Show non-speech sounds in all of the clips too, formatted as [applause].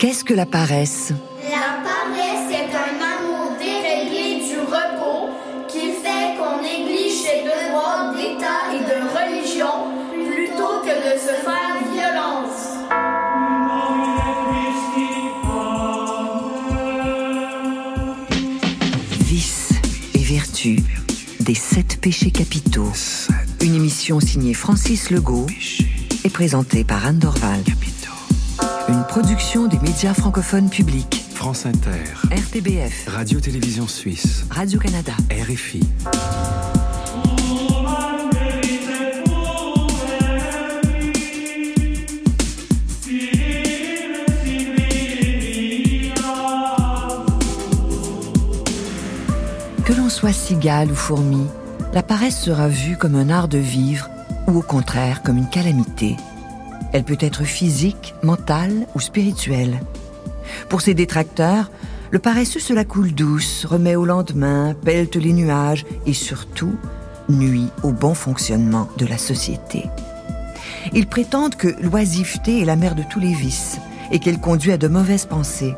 Qu'est-ce que la paresse? La paresse est un amour déréglé du repos qui fait qu'on néglige ses devoirs d'État et de religion plutôt que de se faire violence. Vice et vertu des sept péchés capitaux. Une émission signée Francis Legault et présentée par Anne Dorval. Production des médias francophones publics. France Inter, RTBF, Radio-Télévision Suisse, Radio-Canada. RFI. Que l'on soit cigale ou fourmi, la paresse sera vue comme un art de vivre ou au contraire comme une calamité. Elle peut être physique, mentale ou spirituelle. Pour ses détracteurs, le paresseux se la coule douce, remet au lendemain, pelte les nuages et surtout nuit au bon fonctionnement de la société. Ils prétendent que l'oisiveté est la mère de tous les vices et qu'elle conduit à de mauvaises pensées.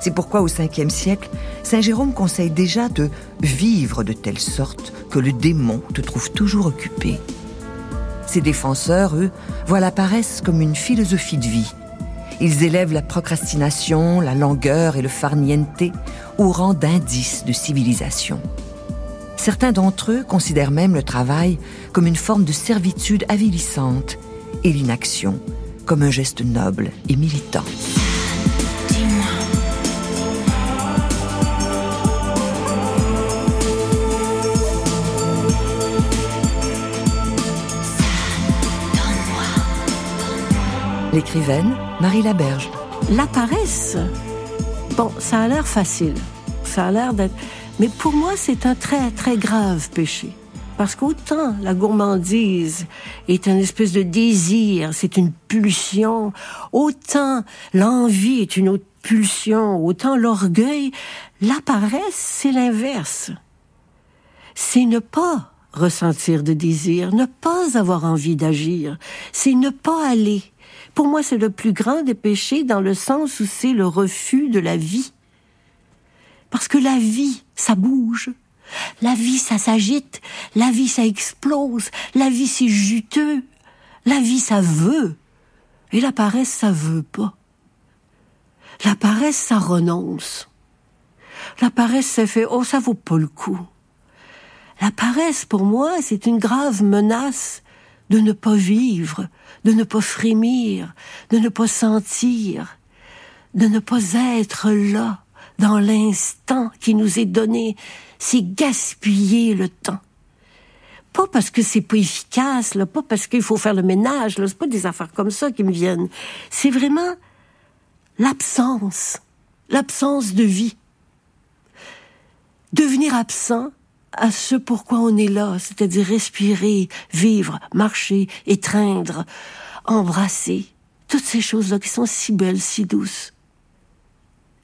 C'est pourquoi au 5e siècle, Saint Jérôme conseille déjà de vivre de telle sorte que le démon te trouve toujours occupé. Ses défenseurs, eux, voient la paresse comme une philosophie de vie. Ils élèvent la procrastination, la langueur et le farniente au rang d'indice de civilisation. Certains d'entre eux considèrent même le travail comme une forme de servitude avilissante et l'inaction comme un geste noble et militant. L'écrivaine Marie Laberge. La paresse, bon, ça a l'air facile. Ça a l'air d'être. Mais pour moi, c'est un très, très grave péché. Parce qu'autant la gourmandise est une espèce de désir, c'est une pulsion, autant l'envie est une autre pulsion, autant l'orgueil, la paresse, c'est l'inverse. C'est ne pas ressentir de désir, ne pas avoir envie d'agir, c'est ne pas aller. Pour moi, c'est le plus grand des péchés dans le sens où c'est le refus de la vie. Parce que la vie, ça bouge. La vie, ça s'agite. La vie, ça explose. La vie, c'est juteux. La vie, ça veut. Et la paresse, ça veut pas. La paresse, ça renonce. La paresse, ça fait, oh, ça vaut pas le coup. La paresse, pour moi, c'est une grave menace de ne pas vivre, de ne pas frémir, de ne pas sentir, de ne pas être là, dans l'instant qui nous est donné, c'est gaspiller le temps. Pas parce que c'est pas efficace, là, pas parce qu'il faut faire le ménage, là, c'est pas des affaires comme ça qui me viennent. C'est vraiment l'absence, l'absence de vie. Devenir absent à ce pourquoi on est là, c'est-à-dire respirer, vivre, marcher, étreindre, embrasser, toutes ces choses-là qui sont si belles, si douces.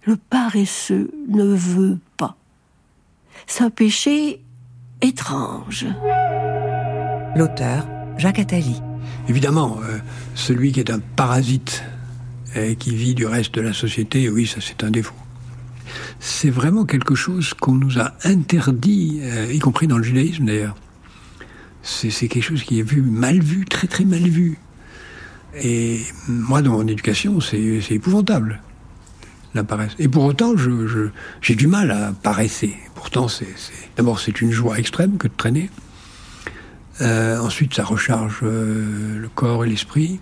Le paresseux ne veut pas. C'est un péché étrange. L'auteur, Jacques Attali. Évidemment, euh, celui qui est un parasite et qui vit du reste de la société, oui, ça c'est un défaut. C'est vraiment quelque chose qu'on nous a interdit, euh, y compris dans le judaïsme d'ailleurs. C'est quelque chose qui est vu, mal vu, très très mal vu. Et moi, dans mon éducation, c'est épouvantable, la paresse. Et pour autant, j'ai du mal à paresser. Pourtant, d'abord, c'est une joie extrême que de traîner. Euh, ensuite, ça recharge euh, le corps et l'esprit.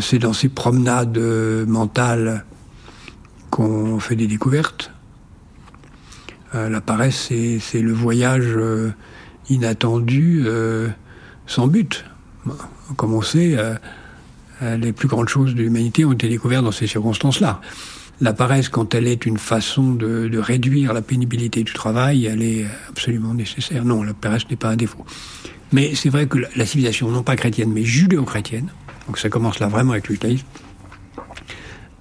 C'est dans ces promenades mentales qu'on fait des découvertes. Euh, la paresse, c'est le voyage euh, inattendu, euh, sans but. Comme on sait, les plus grandes choses de l'humanité ont été découvertes dans ces circonstances-là. La paresse, quand elle est une façon de, réduire la pénibilité du travail, elle est absolument nécessaire. Non, la paresse n'est pas un défaut. Mais c'est vrai que la civilisation, non pas chrétienne, mais judéo-chrétienne, donc ça commence là vraiment avec le judaïsme,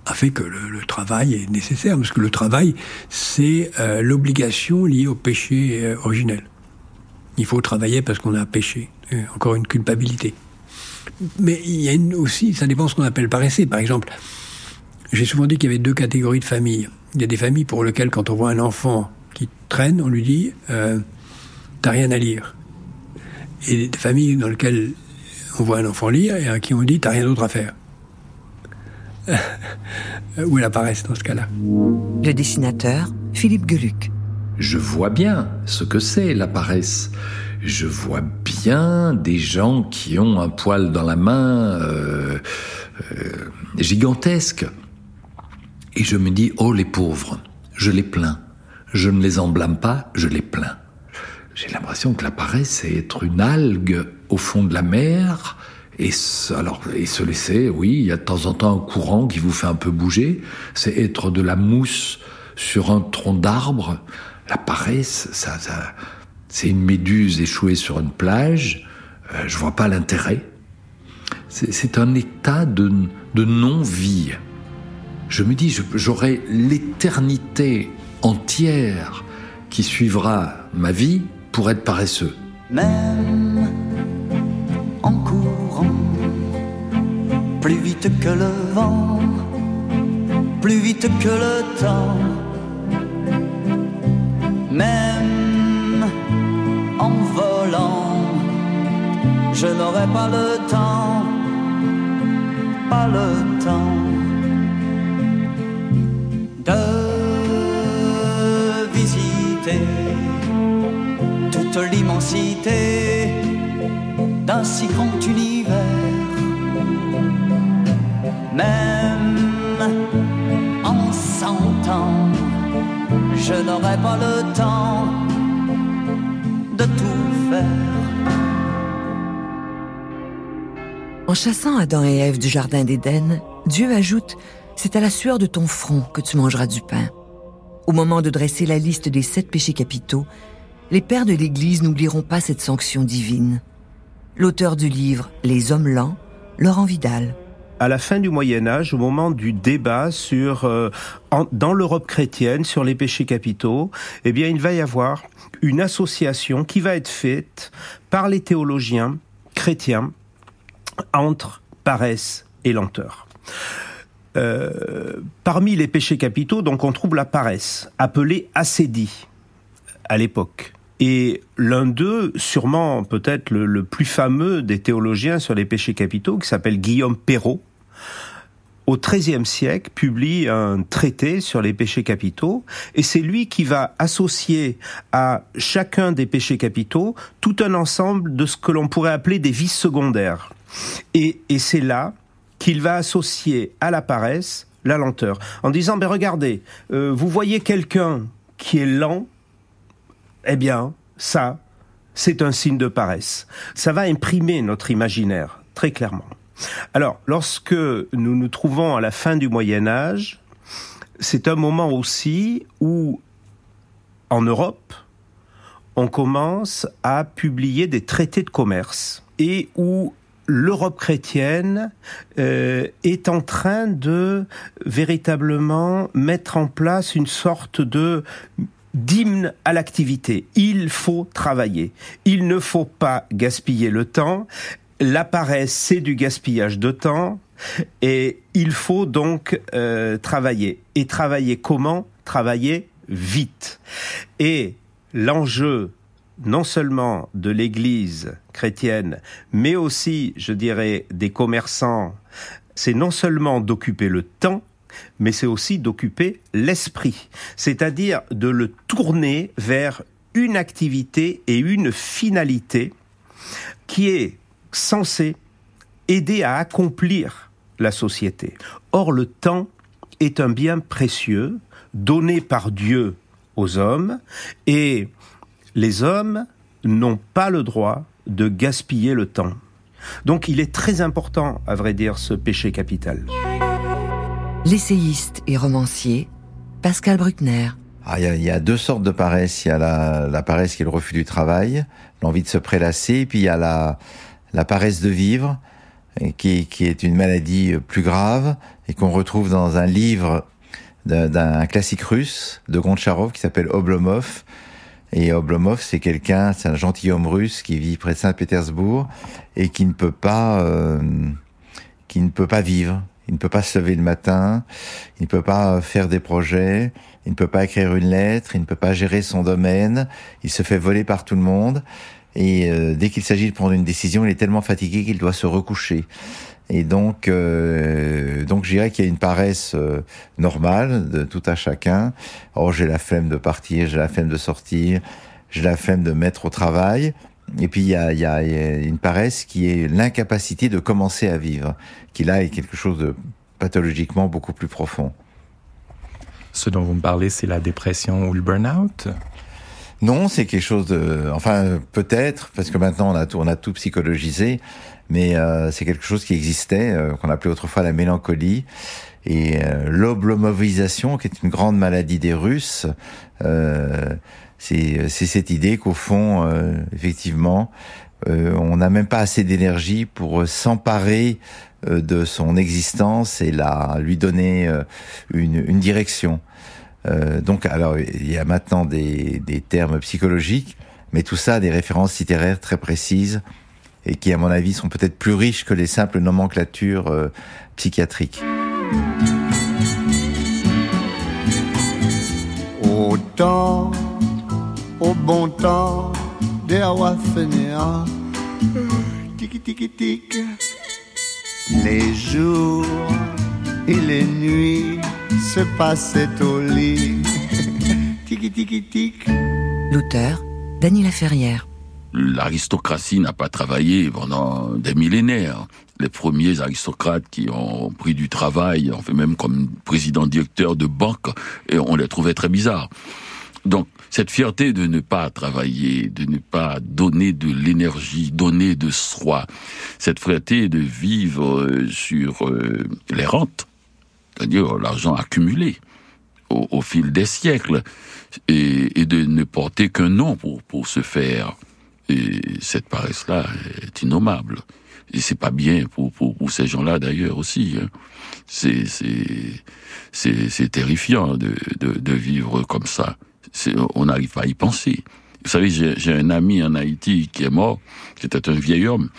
a fait que le, travail est nécessaire, parce que le travail, c'est euh, l'obligation liée au péché euh, originel. Il faut travailler parce qu'on a péché, euh, encore une culpabilité. Mais il y a une, aussi, ça dépend de ce qu'on appelle paresser. Par exemple, J'ai souvent dit qu'il y avait deux catégories de familles. Il y a des familles pour lesquelles, quand on voit un enfant qui traîne, on lui dit euh, T'as rien à lire. Et des familles dans lesquelles on voit un enfant lire et à qui on dit T'as rien d'autre à faire. Où elle apparaît dans ce cas-là. Le dessinateur, Philippe Geluc. Je vois bien ce que c'est la paresse. Je vois bien des gens qui ont un poil dans la main euh, euh, gigantesque. Et je me dis, oh les pauvres, je les plains. Je ne les en blâme pas, je les plains. J'ai l'impression que la paresse, c'est être une algue au fond de la mer, et alors, et se laisser, oui, il y a de temps en temps un courant qui vous fait un peu bouger. C'est être de la mousse sur un tronc d'arbre. La paresse, ça, ça c'est une méduse échouée sur une plage. Euh, je vois pas l'intérêt. C'est un état de, de non-vie. Je me dis, j'aurai l'éternité entière qui suivra ma vie pour être paresseux. Même plus vite que le vent, plus vite que le temps, même en volant, je n'aurai pas le temps, pas le temps de visiter toute l'immensité d'un si grand univers. Même en cent ans, je n'aurai pas le temps de tout faire. En chassant Adam et Ève du Jardin d'Éden, Dieu ajoute C'est à la sueur de ton front que tu mangeras du pain. Au moment de dresser la liste des sept péchés capitaux, les pères de l'Église n'oublieront pas cette sanction divine. L'auteur du livre Les hommes lents, Laurent Vidal. À la fin du Moyen Âge, au moment du débat sur euh, dans l'Europe chrétienne sur les péchés capitaux, eh il va y avoir une association qui va être faite par les théologiens chrétiens entre paresse et lenteur. Euh, parmi les péchés capitaux, donc on trouve la paresse, appelée acédie à l'époque. Et l'un d'eux, sûrement peut-être le, plus fameux des théologiens sur les péchés capitaux, qui s'appelle Guillaume Perrault, au XIIIe siècle, publie un traité sur les péchés capitaux, et c'est lui qui va associer à chacun des péchés capitaux tout un ensemble de ce que l'on pourrait appeler des vices secondaires. Et, c'est là qu'il va associer à la paresse la lenteur, en disant, ben regardez, euh, vous voyez quelqu'un qui est lent, eh bien, ça, c'est un signe de paresse. Ça va imprimer notre imaginaire, très clairement. Alors, lorsque nous nous trouvons à la fin du Moyen Âge, c'est un moment aussi où, en Europe, on commence à publier des traités de commerce et où l'Europe chrétienne euh, est en train de véritablement mettre en place une sorte de d'hymne à l'activité. Il faut travailler. Il ne faut pas gaspiller le temps. La paresse, c'est du gaspillage de temps. Et il faut donc euh, travailler. Et travailler comment? Travailler vite. Et l'enjeu non seulement de l'Église chrétienne, mais aussi, je dirais, des commerçants, c'est non seulement d'occuper le temps, mais c'est aussi d'occuper l'esprit, c'est-à-dire de le tourner vers une activité et une finalité qui est censée aider à accomplir la société. Or, le temps est un bien précieux donné par Dieu aux hommes et les hommes n'ont pas le droit de gaspiller le temps. Donc il est très important, à vrai dire, ce péché capital. L'essayiste et romancier Pascal Bruckner. Ah, il y, a deux sortes de paresse. Il y a la, paresse qui est le refus du travail, l'envie de se prélasser, et puis il y a la, la paresse de vivre, qui, est une maladie plus grave, et qu'on retrouve dans un livre d'un classique russe de Goncharov qui s'appelle Oblomov, et Oblomov, c'est quelqu'un, c'est un gentilhomme russe qui vit près de Saint-Pétersbourg et qui ne peut pas, euh, qui ne peut pas vivre. Il ne peut pas se lever le matin, il ne peut pas faire des projets, il ne peut pas écrire une lettre, il ne peut pas gérer son domaine, il se fait voler par tout le monde. Et euh, dès qu'il s'agit de prendre une décision, il est tellement fatigué qu'il doit se recoucher. Et donc, euh, donc, je dirais qu'il y a une paresse euh, normale de tout à chacun. Oh, j'ai la flemme de partir, j'ai la flemme de sortir, j'ai la flemme de mettre au travail. Et puis il y a, y a, une paresse qui est l'incapacité de commencer à vivre, qui là est quelque chose de pathologiquement beaucoup plus profond. Ce dont vous me parlez, c'est la dépression ou le burn-out? Non, c'est quelque chose de... Enfin, peut-être, parce que maintenant on a tout, psychologisé, mais euh, c'est quelque chose qui existait, euh, qu'on appelait autrefois la mélancolie. Et euh, l'oblomovisation, qui est une grande maladie des Russes, euh, c'est cette idée qu'au fond, euh, effectivement, on n'a même pas assez d'énergie pour s'emparer de son existence et la lui donner une direction. Donc, alors, il y a maintenant des, des termes psychologiques, mais tout ça a des références littéraires très précises et qui, à mon avis, sont peut-être plus riches que les simples nomenclatures psychiatriques. Autant au bon temps des Awafénéa. Tiki tiki tic. Les jours et les nuits se passaient au lit. [laughs] tiki tiki tic. L'auteur, Daniela Ferrière. L'aristocratie n'a pas travaillé pendant des millénaires. Les premiers aristocrates qui ont pris du travail, en fait même comme président directeur de banque, et on les trouvait très bizarres. Donc, cette fierté de ne pas travailler, de ne pas donner de l'énergie, donner de soi, cette fierté de vivre sur euh, les rentes, c'est-à-dire l'argent accumulé au, fil des siècles, et, de ne porter qu'un nom pour, pour se faire. Et cette paresse-là est innommable. Et c'est pas bien pour, pour, pour ces gens-là d'ailleurs aussi. Hein. C'est, c'est, c'est, terrifiant de, de, de vivre comme ça on n'arrive pas à y penser. Vous savez, j'ai un ami en Haïti qui est mort, qui était un vieil homme.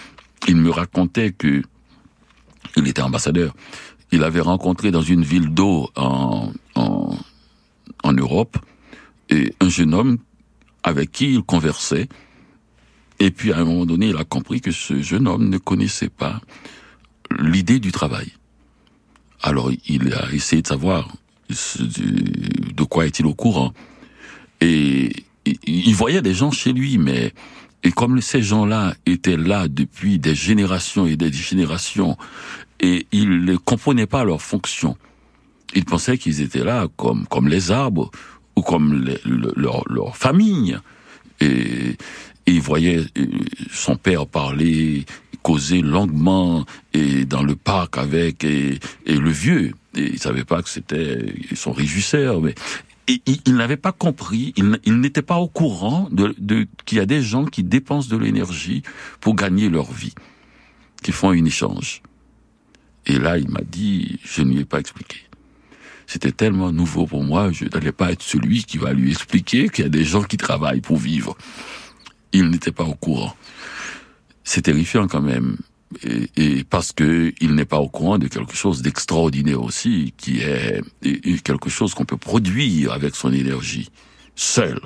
Il me racontait que il était ambassadeur. Il avait rencontré dans une ville d'eau en, en, Europe et un jeune homme avec qui il conversait. Et puis à un moment donné, il a compris que ce jeune homme ne connaissait pas l'idée du travail. Alors il a essayé de savoir de quoi est-il au courant. Et il voyait des gens chez lui, mais et comme ces gens-là étaient là depuis des générations et des générations, et il ne comprenait pas leur fonction, il pensait qu'ils étaient là comme comme les arbres ou comme leur, leur famille. Et, il voyait euh, son père parler, causer longuement et dans le parc avec et, et le vieux. Et il savait pas que c'était son régisseur, mais il, n'avait pas compris, il, n'était pas au courant de, de qu'il y a des gens qui dépensent de l'énergie pour gagner leur vie, qui font un échange. Et là, il m'a dit, je ne lui ai pas expliqué. C'était tellement nouveau pour moi, je n'allais pas être celui qui va lui expliquer qu'il y a des gens qui travaillent pour vivre. Il n'était pas au courant. C'est terrifiant quand même et, parce que il n'est pas au courant de quelque chose d'extraordinaire aussi, qui est quelque chose qu'on peut produire avec son énergie, seul.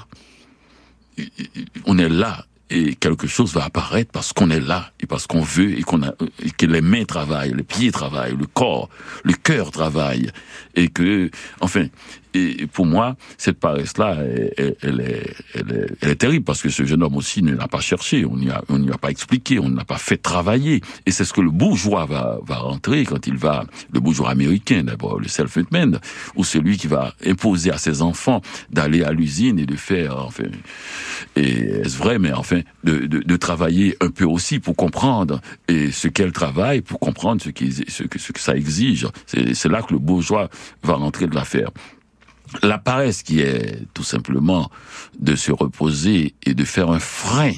On est là et quelque chose va apparaître parce qu'on est là et parce qu'on veut et qu'on a et que les mains travaillent, les pieds travaillent, le corps, le cœur travaille. Et que enfin et pour moi, cette paresse-là, elle, elle, est, elle, elle, est, terrible parce que ce jeune homme aussi ne l'a pas cherché, on n'y a, on a pas expliqué, on ne l'a pas fait travailler. Et c'est ce que le bourgeois va, va rentrer quand il va, le bourgeois américain d'abord, le self-made ou celui qui va imposer à ses enfants d'aller à l'usine et de faire, enfin, et est-ce vrai, mais enfin, de, de, de, travailler un peu aussi pour comprendre et ce qu'elle travaille, pour comprendre ce, qui, ce, que, ce que ça exige. C'est là que le bourgeois va rentrer de l'affaire. La paresse qui est tout simplement de se reposer et de faire un frein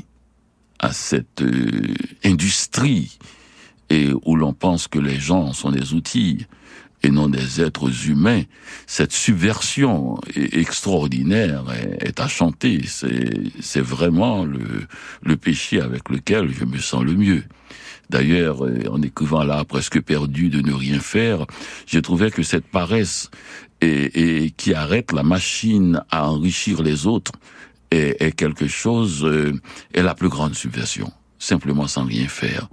à cette euh, industrie et où l'on pense que les gens sont des outils et non des êtres humains, cette subversion extraordinaire est, à chanter. C'est vraiment le, le péché avec lequel je me sens le mieux. D'ailleurs, euh, en écrivant l'art presque perdu de ne rien faire, j'ai trouvé que cette paresse et, et qui arrête la machine à enrichir les autres est, est quelque chose, euh, est la plus grande subversion. Simplement sans rien faire.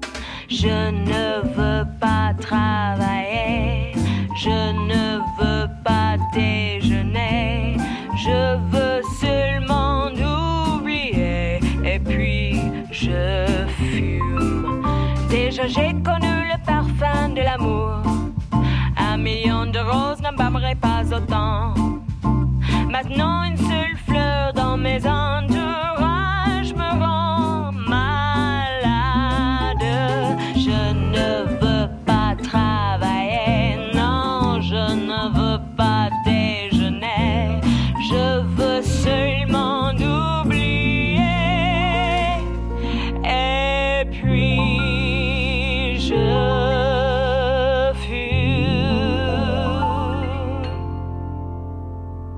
Je ne veux pas travailler, je ne veux pas déjeuner, je veux seulement oublier et puis je fume. Déjà j'ai connu le parfum de l'amour, un million de roses pas autant. Maintenant une seule fleur dans mes entourages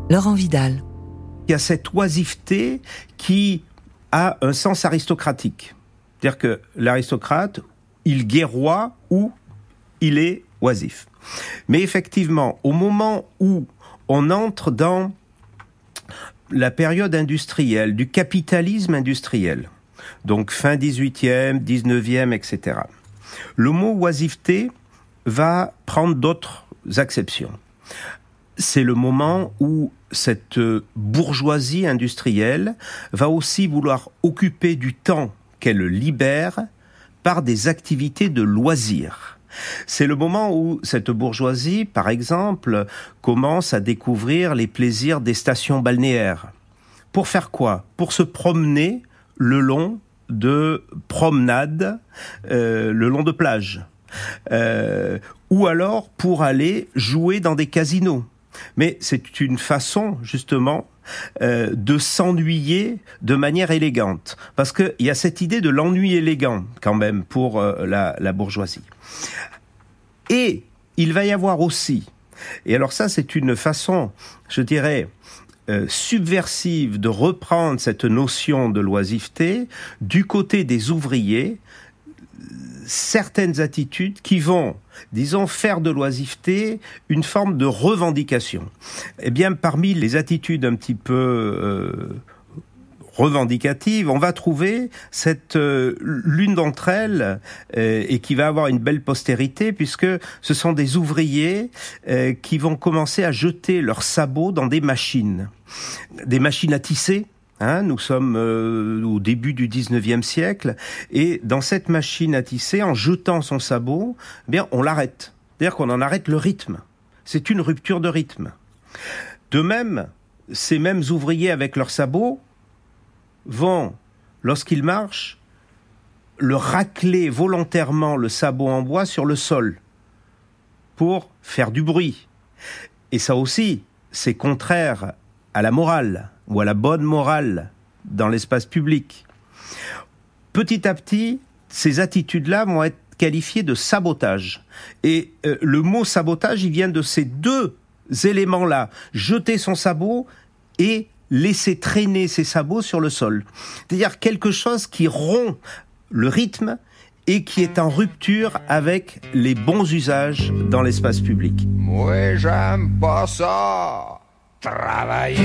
Laurent Vidal. Il y a cette oisiveté qui a un sens aristocratique. C'est-à-dire que l'aristocrate, il guerroie ou il est oisif. Mais effectivement, au moment où on entre dans la période industrielle, du capitalisme industriel, donc fin 18e, 19e, etc., le mot oisiveté va prendre d'autres acceptions. C'est le moment où cette bourgeoisie industrielle va aussi vouloir occuper du temps qu'elle libère par des activités de loisirs. C'est le moment où cette bourgeoisie, par exemple, commence à découvrir les plaisirs des stations balnéaires. Pour faire quoi? Pour se promener le long de promenades, euh, le long de plages. Euh, ou alors pour aller jouer dans des casinos. Mais c'est une façon, justement, euh, de s'ennuyer de manière élégante. Parce qu'il y a cette idée de l'ennui élégant, quand même, pour euh, la, bourgeoisie. Et il va y avoir aussi, et alors ça c'est une façon, je dirais, euh, subversive de reprendre cette notion de loisiveté du côté des ouvriers, certaines attitudes qui vont, disons, faire de l'oisiveté une forme de revendication. Eh bien, parmi les attitudes un petit peu euh, revendicatives, on va trouver cette euh, l'une d'entre elles euh, et qui va avoir une belle postérité puisque ce sont des ouvriers euh, qui vont commencer à jeter leurs sabots dans des machines, des machines à tisser. Hein, nous sommes euh, au début du 19e siècle et dans cette machine à tisser, en jetant son sabot, eh bien on l'arrête. C'est-à-dire qu'on en arrête le rythme. C'est une rupture de rythme. De même, ces mêmes ouvriers avec leurs sabots vont, lorsqu'ils marchent, le racler volontairement le sabot en bois sur le sol pour faire du bruit. Et ça aussi, c'est contraire à la morale ou à la bonne morale dans l'espace public. Petit à petit, ces attitudes-là vont être qualifiées de sabotage. Et euh, le mot sabotage, il vient de ces deux éléments-là. Jeter son sabot et laisser traîner ses sabots sur le sol. C'est-à-dire quelque chose qui rompt le rythme et qui est en rupture avec les bons usages dans l'espace public. Moi, j'aime pas ça. Travailler.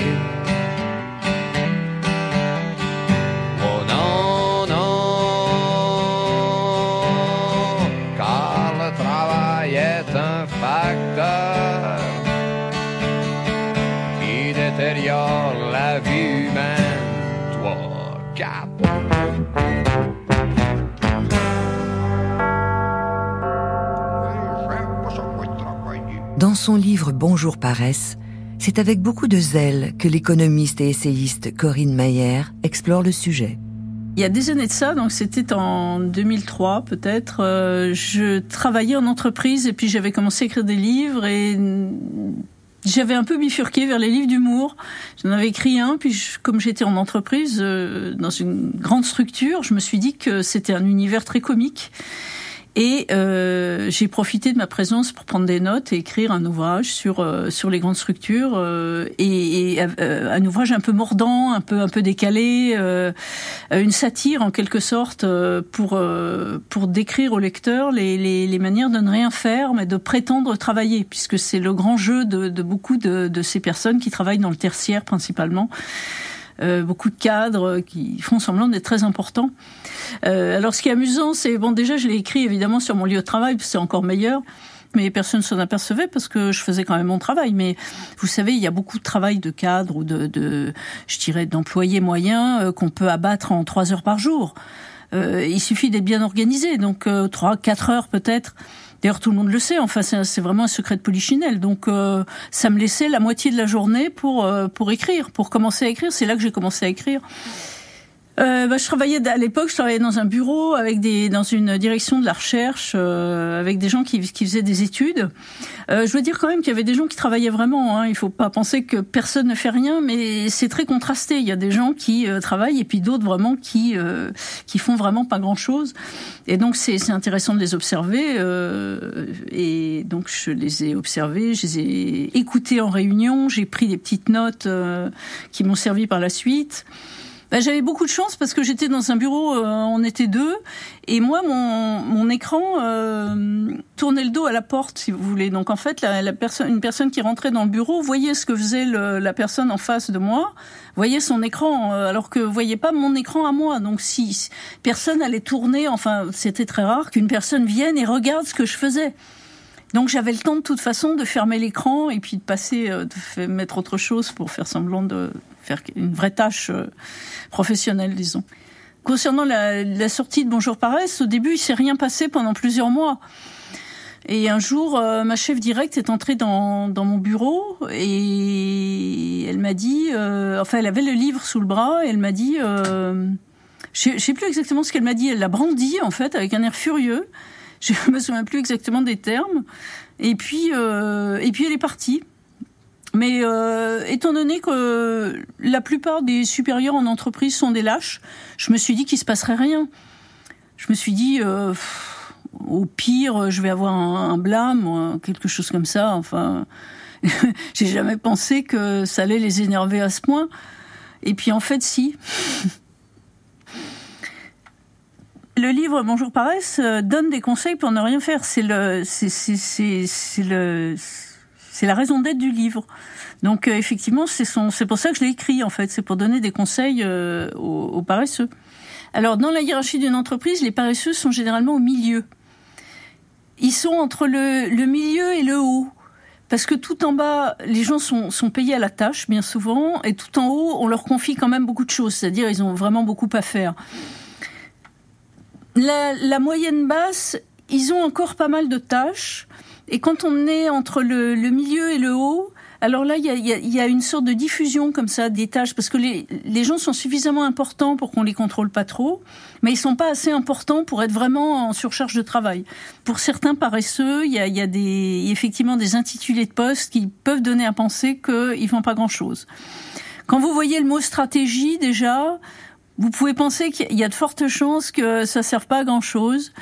Son livre Bonjour Paresse, c'est avec beaucoup de zèle que l'économiste et essayiste Corinne Mayer explore le sujet. Il y a des années de ça, donc c'était en 2003 peut-être, euh, je travaillais en entreprise et puis j'avais commencé à écrire des livres et j'avais un peu bifurqué vers les livres d'humour. J'en avais écrit un, puis comme j'étais en entreprise, euh, dans une grande structure, je me suis dit que c'était un univers très comique. Et euh, j'ai profité de ma présence pour prendre des notes et écrire un ouvrage sur euh, sur les grandes structures euh, et, et euh, un ouvrage un peu mordant, un peu un peu décalé, euh, une satire en quelque sorte euh, pour pour décrire au lecteur les, les, les manières de ne rien faire mais de prétendre travailler puisque c'est le grand jeu de, de beaucoup de, de ces personnes qui travaillent dans le tertiaire principalement. Euh, beaucoup de cadres qui font semblant d'être très importants. Euh, alors, ce qui est amusant, c'est bon, déjà, je l'ai écrit évidemment sur mon lieu de travail, c'est encore meilleur. Mais personne ne s'en apercevait parce que je faisais quand même mon travail. Mais vous savez, il y a beaucoup de travail de cadre ou de, de je dirais, d'employés moyens euh, qu'on peut abattre en trois heures par jour. Euh, il suffit d'être bien organisé, donc euh, trois, quatre heures peut-être. D'ailleurs, tout le monde le sait. Enfin, c'est vraiment un secret de polichinelle. Donc, euh, ça me laissait la moitié de la journée pour euh, pour écrire, pour commencer à écrire. C'est là que j'ai commencé à écrire. Euh, bah, je travaillais à l'époque, je travaillais dans un bureau avec des dans une direction de la recherche euh, avec des gens qui, qui faisaient des études. Euh, je veux dire quand même qu'il y avait des gens qui travaillaient vraiment. Hein. Il faut pas penser que personne ne fait rien, mais c'est très contrasté. Il y a des gens qui euh, travaillent et puis d'autres vraiment qui euh, qui font vraiment pas grand chose. Et donc c'est intéressant de les observer. euh, et donc je les ai observés, je les ai écoutés en réunion. J'ai pris des petites notes qui m'ont servi par la suite. Ben, j'avais beaucoup de chance parce que j'étais dans un bureau, euh, on était deux, et moi, mon, mon écran euh, tournait le dos à la porte, si vous voulez. Donc en fait, la, la personne, une personne qui rentrait dans le bureau voyait ce que faisait le, la personne en face de moi, voyait son écran, euh, alors que voyait pas mon écran à moi. Donc si personne allait tourner, enfin c'était très rare qu'une personne vienne et regarde ce que je faisais. Donc j'avais le temps de toute façon de fermer l'écran et puis de passer, euh, de mettre autre chose pour faire semblant de faire une vraie tâche euh, professionnelle, disons. Concernant la, sortie de Bonjour Paresse, au début il s'est rien passé pendant plusieurs mois. Et un jour, euh, ma chef directe est entrée dans, dans mon bureau et elle m'a dit, enfin elle avait le livre sous le bras et elle m'a dit, euh, je sais plus exactement ce qu'elle m'a dit, elle l'a brandi en fait avec un air furieux. Je [laughs] me souviens plus exactement des termes. Et puis, euh, et puis elle est partie. Mais euh, étant donné que la plupart des supérieurs en entreprise sont des lâches, je me suis dit qu'il se passerait rien. Je me suis dit, euh, au pire, je vais avoir un, un blâme, quelque chose comme ça. Enfin, [laughs] j'ai jamais pensé que ça allait les énerver à ce point. Et puis en fait, si. [laughs] Le livre Bonjour Paresse euh, donne des conseils pour ne rien faire. C'est le, c'est, le, c'est la raison d'être du livre. Donc euh, effectivement, c'est son, c'est pour ça que je l'ai écrit en fait. C'est pour donner des conseils euh, aux, aux paresseux. Alors dans la hiérarchie d'une entreprise, les paresseux sont généralement au milieu. Ils sont entre le, le milieu et le haut. Parce que tout en bas, les gens sont, sont payés à la tâche, bien souvent, et tout en haut, on leur confie quand même beaucoup de choses, c'est-à-dire ils ont vraiment beaucoup à faire. La, la moyenne basse, ils ont encore pas mal de tâches, et quand on est entre le, le milieu et le haut, alors là, il y a, y a- y a une sorte de diffusion comme ça des tâches, parce que les, les gens sont suffisamment importants pour qu'on les contrôle pas trop, mais ils sont pas assez importants pour être vraiment en surcharge de travail. Pour certains paresseux, il y a, y a des, effectivement des intitulés de poste qui peuvent donner à penser qu'ils font pas grand-chose. Quand vous voyez le mot stratégie, déjà, vous pouvez penser qu'il y a de fortes chances que ça serve pas à grand-chose.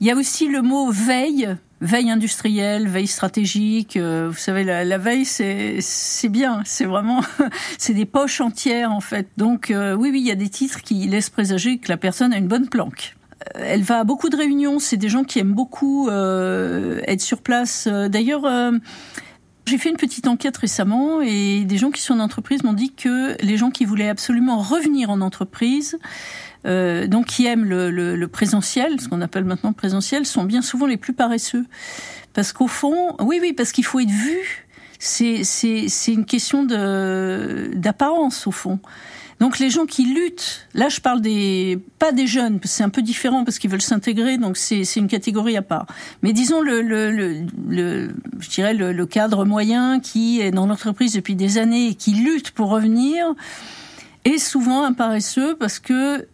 Il y a aussi le mot veille, veille industrielle, veille stratégique. euh, vous savez, la, veille, c'est bien, c'est vraiment, [laughs] c'est des poches entières en fait. Donc euh, oui, oui, il y a des titres qui laissent présager que la personne a une bonne planque. Euh, Elle va à beaucoup de réunions. C'est des gens qui aiment beaucoup être sur place. D'ailleurs. J'ai fait une petite enquête récemment et des gens qui sont en entreprise m'ont dit que les gens qui voulaient absolument revenir en entreprise, euh, donc qui aiment le, le, présentiel, ce qu'on appelle maintenant le présentiel, sont bien souvent les plus paresseux. Parce qu'au fond, oui, oui, parce qu'il faut être vu. C'est une question d'apparence au fond. Donc les gens qui luttent, là je parle des pas des jeunes, c'est un peu différent parce qu'ils veulent s'intégrer, donc c'est c'est une catégorie à part. Mais disons le le le, le je dirais le, le cadre moyen qui est dans l'entreprise depuis des années et qui lutte pour revenir est souvent un paresseux parce que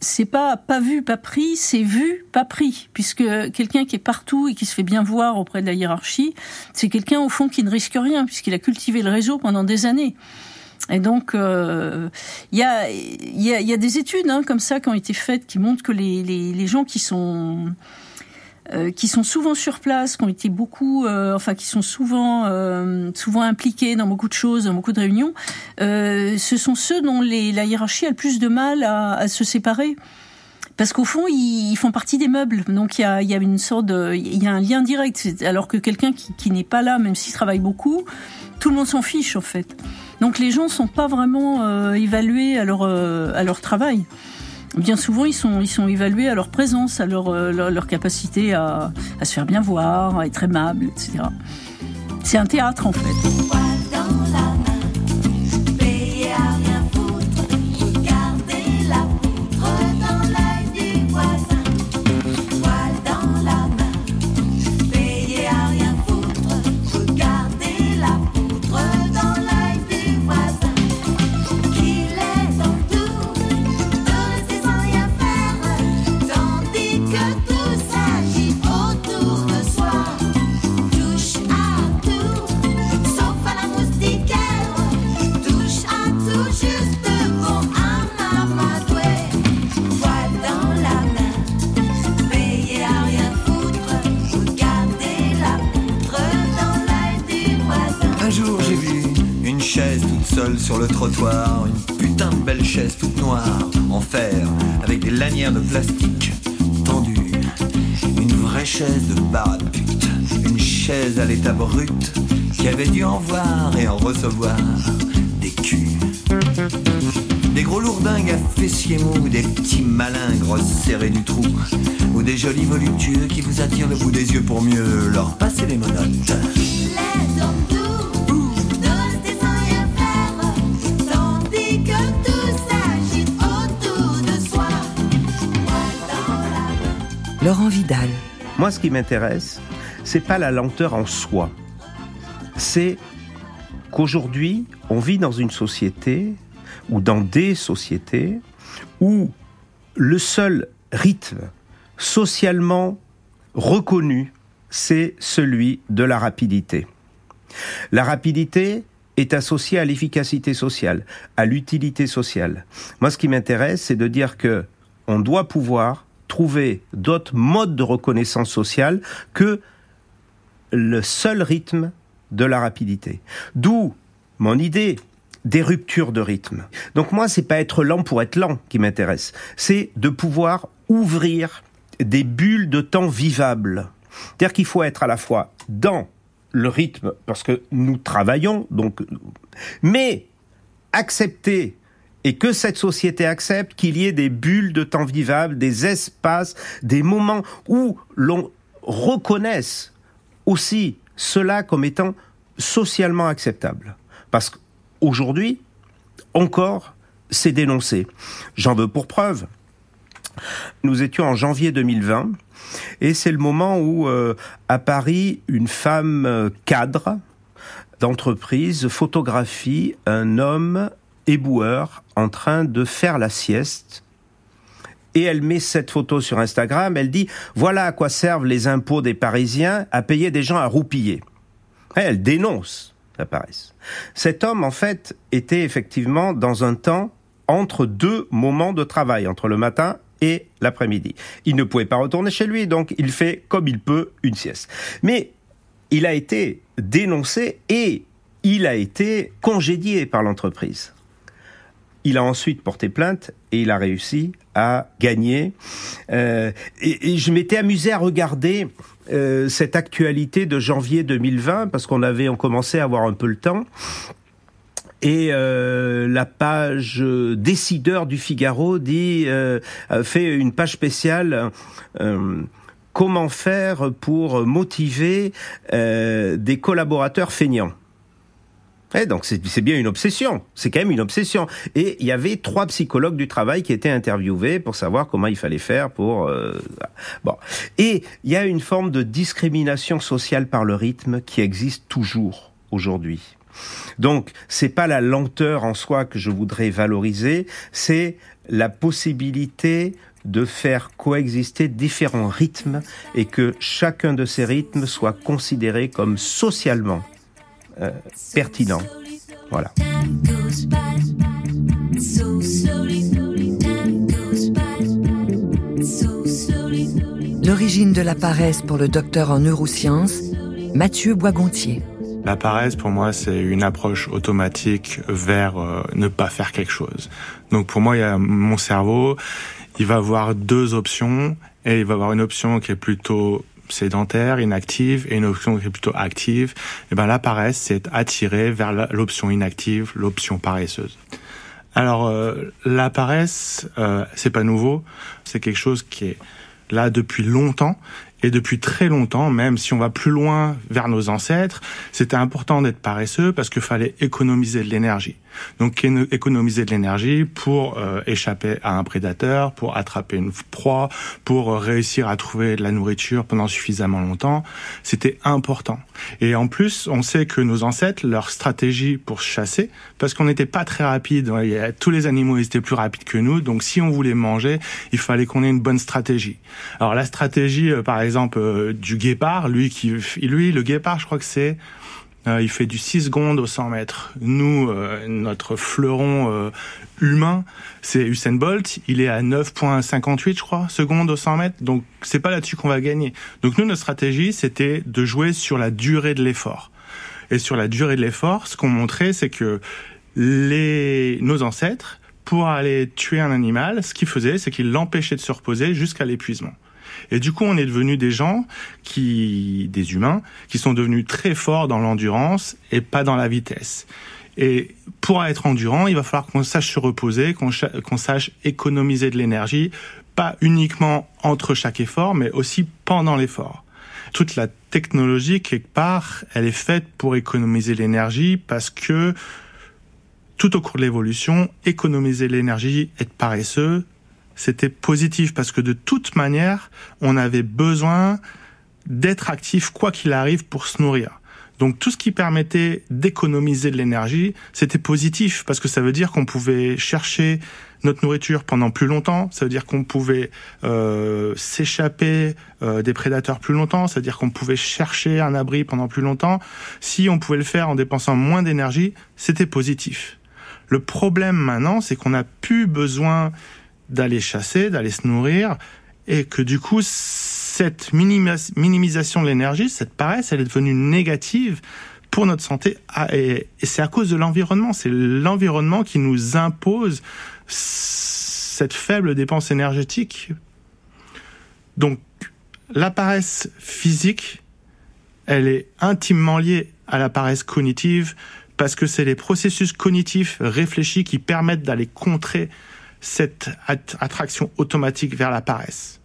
c'est pas pas vu pas pris, c'est vu pas pris puisque quelqu'un qui est partout et qui se fait bien voir auprès de la hiérarchie, c'est quelqu'un au fond qui ne risque rien puisqu'il a cultivé le réseau pendant des années. Et donc, euh, il y, a, y, a, y a des études hein, comme ça qui ont été faites qui montrent que les, les, les gens qui sont euh, qui sont souvent sur place, qui ont été beaucoup, euh, enfin qui sont souvent euh, souvent impliqués dans beaucoup de choses, dans beaucoup de réunions, euh, ce sont ceux dont les, la hiérarchie a le plus de mal à, à se séparer. Parce qu'au fond, ils, font partie des meubles, donc il y a, y a une sorte de, il y a un lien direct. Alors que quelqu'un qui, qui n'est pas là, même s'il travaille beaucoup, tout le monde s'en fiche en fait. Donc les gens sont pas vraiment euh, évalués à leur euh, à leur travail. Bien souvent, ils sont ils sont évalués à leur présence, à leur euh, leur, leur capacité à, à se faire bien voir, à être aimable, etc. C'est un théâtre en fait. Serrés du trou, ou des jolis voluptueux qui vous attirent le bout des yeux pour mieux leur passer les monotes. Laurent Vidal. Moi, ce qui m'intéresse, c'est pas la lenteur en soi. C'est qu'aujourd'hui, on vit dans une société ou dans des sociétés où le seul rythme socialement reconnu, c'est celui de la rapidité. La rapidité est associée à l'efficacité sociale, à l'utilité sociale. Moi, ce qui m'intéresse, c'est de dire que on doit pouvoir trouver d'autres modes de reconnaissance sociale que le seul rythme de la rapidité. D'où mon idée des ruptures de rythme. Donc moi, c'est pas être lent pour être lent qui m'intéresse, c'est de pouvoir ouvrir des bulles de temps vivables. C'est-à-dire qu'il faut être à la fois dans le rythme parce que nous travaillons, donc, mais accepter et que cette société accepte qu'il y ait des bulles de temps vivables, des espaces, des moments où l'on reconnaisse aussi cela comme étant socialement acceptable. Parce qu'aujourd'hui, encore, c'est dénoncé. J'en veux pour preuve. Nous étions en janvier 2020 et c'est le moment où euh, à Paris, une femme euh, cadre d'entreprise photographie un homme éboueur en train de faire la sieste. Et elle met cette photo sur Instagram, elle dit voilà à quoi servent les impôts des Parisiens à payer des gens à roupiller. Elle dénonce la paresse. Cet homme, en fait, était effectivement dans un temps entre deux moments de travail, entre le matin et l'après-midi. Il ne pouvait pas retourner chez lui, donc il fait comme il peut une sieste. Mais il a été dénoncé et il a été congédié par l'entreprise. Il a ensuite porté plainte et il a réussi à gagner. Euh, et, je m'étais amusé à regarder euh, cette actualité de janvier 2020 parce qu'on avait on commençait à avoir un peu le temps. Et euh, la page décideur du Figaro dit fait une page spéciale. Comment faire pour motiver des collaborateurs feignants eh, donc c'est bien une obsession, c'est quand même une obsession. Et il y avait trois psychologues du travail qui étaient interviewés pour savoir comment il fallait faire pour... Euh, bon. Et il y a une forme de discrimination sociale par le rythme qui existe toujours aujourd'hui. Donc c'est pas la lenteur en soi que je voudrais valoriser, c'est la possibilité de faire coexister différents rythmes et que chacun de ces rythmes soit considéré comme socialement euh, pertinent. Voilà. L'origine de la paresse pour le docteur en neurosciences, Mathieu Boisgontier. La paresse, pour moi, c'est une approche automatique vers euh, ne pas faire quelque chose. Donc pour moi, il y a mon cerveau, il va avoir deux options et il va avoir une option qui est plutôt sédentaire, inactive, et une option qui est plutôt active. Et ben la paresse, c'est attiré vers l'option inactive, l'option paresseuse. Alors euh, la paresse, euh, c'est pas nouveau, c'est quelque chose qui est là depuis longtemps et depuis très longtemps, même si on va plus loin vers nos ancêtres, c'était important d'être paresseux parce qu'il fallait économiser de l'énergie. Donc économiser de l'énergie pour euh, échapper à un prédateur, pour attraper une proie, pour euh, réussir à trouver de la nourriture pendant suffisamment longtemps, c'était important. Et en plus, on sait que nos ancêtres, leur stratégie pour chasser, parce qu'on n'était pas très rapide, tous les animaux étaient plus rapides que nous, donc si on voulait manger, il fallait qu'on ait une bonne stratégie. Alors la stratégie, euh, par exemple, euh, du guépard, lui qui, lui, le guépard, je crois que c'est il fait du 6 secondes au 100 mètres. Nous, euh, notre fleuron euh, humain, c'est Usain Bolt. Il est à 9,58, je crois, secondes au 100 mètres. Donc, c'est pas là-dessus qu'on va gagner. Donc, nous, notre stratégie, c'était de jouer sur la durée de l'effort. Et sur la durée de l'effort, ce qu'on montrait, c'est que les, nos ancêtres, pour aller tuer un animal, ce qu'ils faisaient, c'est qu'ils l'empêchaient de se reposer jusqu'à l'épuisement. Et du coup, on est devenu des gens qui, des humains, qui sont devenus très forts dans l'endurance et pas dans la vitesse. Et pour être endurant, il va falloir qu'on sache se reposer, qu'on sache économiser de l'énergie, pas uniquement entre chaque effort, mais aussi pendant l'effort. Toute la technologie, quelque part, elle est faite pour économiser l'énergie parce que tout au cours de l'évolution, économiser l'énergie, être paresseux, c'était positif parce que de toute manière, on avait besoin d'être actif quoi qu'il arrive pour se nourrir. Donc tout ce qui permettait d'économiser de l'énergie, c'était positif parce que ça veut dire qu'on pouvait chercher notre nourriture pendant plus longtemps, ça veut dire qu'on pouvait euh, s'échapper euh, des prédateurs plus longtemps, ça veut dire qu'on pouvait chercher un abri pendant plus longtemps. Si on pouvait le faire en dépensant moins d'énergie, c'était positif. Le problème maintenant, c'est qu'on n'a plus besoin d'aller chasser, d'aller se nourrir, et que du coup, cette minimisation de l'énergie, cette paresse, elle est devenue négative pour notre santé, et c'est à cause de l'environnement. C'est l'environnement qui nous impose cette faible dépense énergétique. Donc, la paresse physique, elle est intimement liée à la paresse cognitive parce que c'est les processus cognitifs réfléchis qui permettent d'aller contrer cette at- attraction automatique vers la paresse.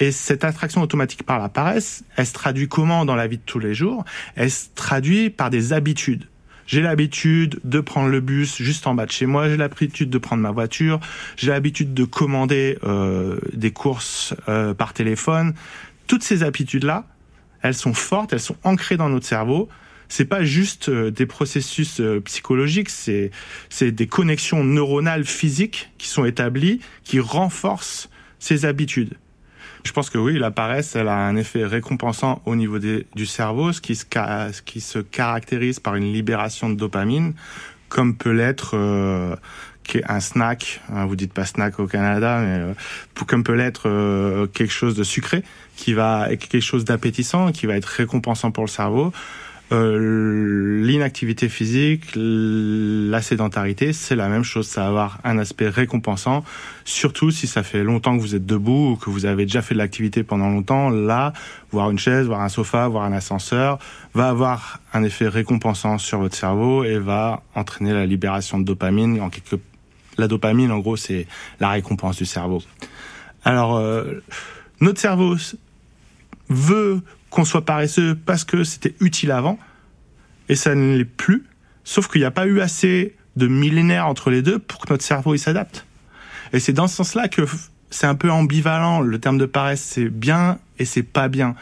Et cette attraction automatique par la paresse, elle se traduit comment dans la vie de tous les jours? Elle se traduit par des habitudes. J'ai l'habitude de prendre le bus juste en bas de chez moi, j'ai l'habitude de prendre ma voiture, j'ai l'habitude de commander euh, des courses euh, par téléphone. Toutes ces habitudes-là, elles sont fortes, elles sont ancrées dans notre cerveau. C'est pas juste euh, des processus euh, psychologiques, c'est c'est des connexions neuronales physiques qui sont établies, qui renforcent ces habitudes. Je pense que oui, la paresse, elle a un effet récompensant au niveau des- du cerveau, ce qui, se, ce qui se caractérise par une libération de dopamine, comme peut l'être euh, un snack. hein, Vous dites pas snack au Canada, mais euh, comme peut l'être euh, quelque chose de sucré, qui va quelque chose d'appétissant, qui va être récompensant pour le cerveau. Euh, L'inactivité physique, la sédentarité, c'est la même chose. Ça va avoir un aspect récompensant, surtout si ça fait longtemps que vous êtes debout ou que vous avez déjà fait de l'activité pendant longtemps. Là, voir une chaise, voir un sofa, voir un ascenseur, va avoir un effet récompensant sur votre cerveau et va entraîner la libération de dopamine. En quelque... La dopamine, en gros, c'est la récompense du cerveau. Alors, euh, notre cerveau veut qu'on soit paresseux parce que c'était utile avant, et ça ne l'est plus, sauf qu'il n'y a pas eu assez de millénaires entre les deux pour que notre cerveau il s'adapte. Et c'est dans ce sens-là que c'est un peu ambivalent. Le terme de paresse, c'est bien et c'est pas bien.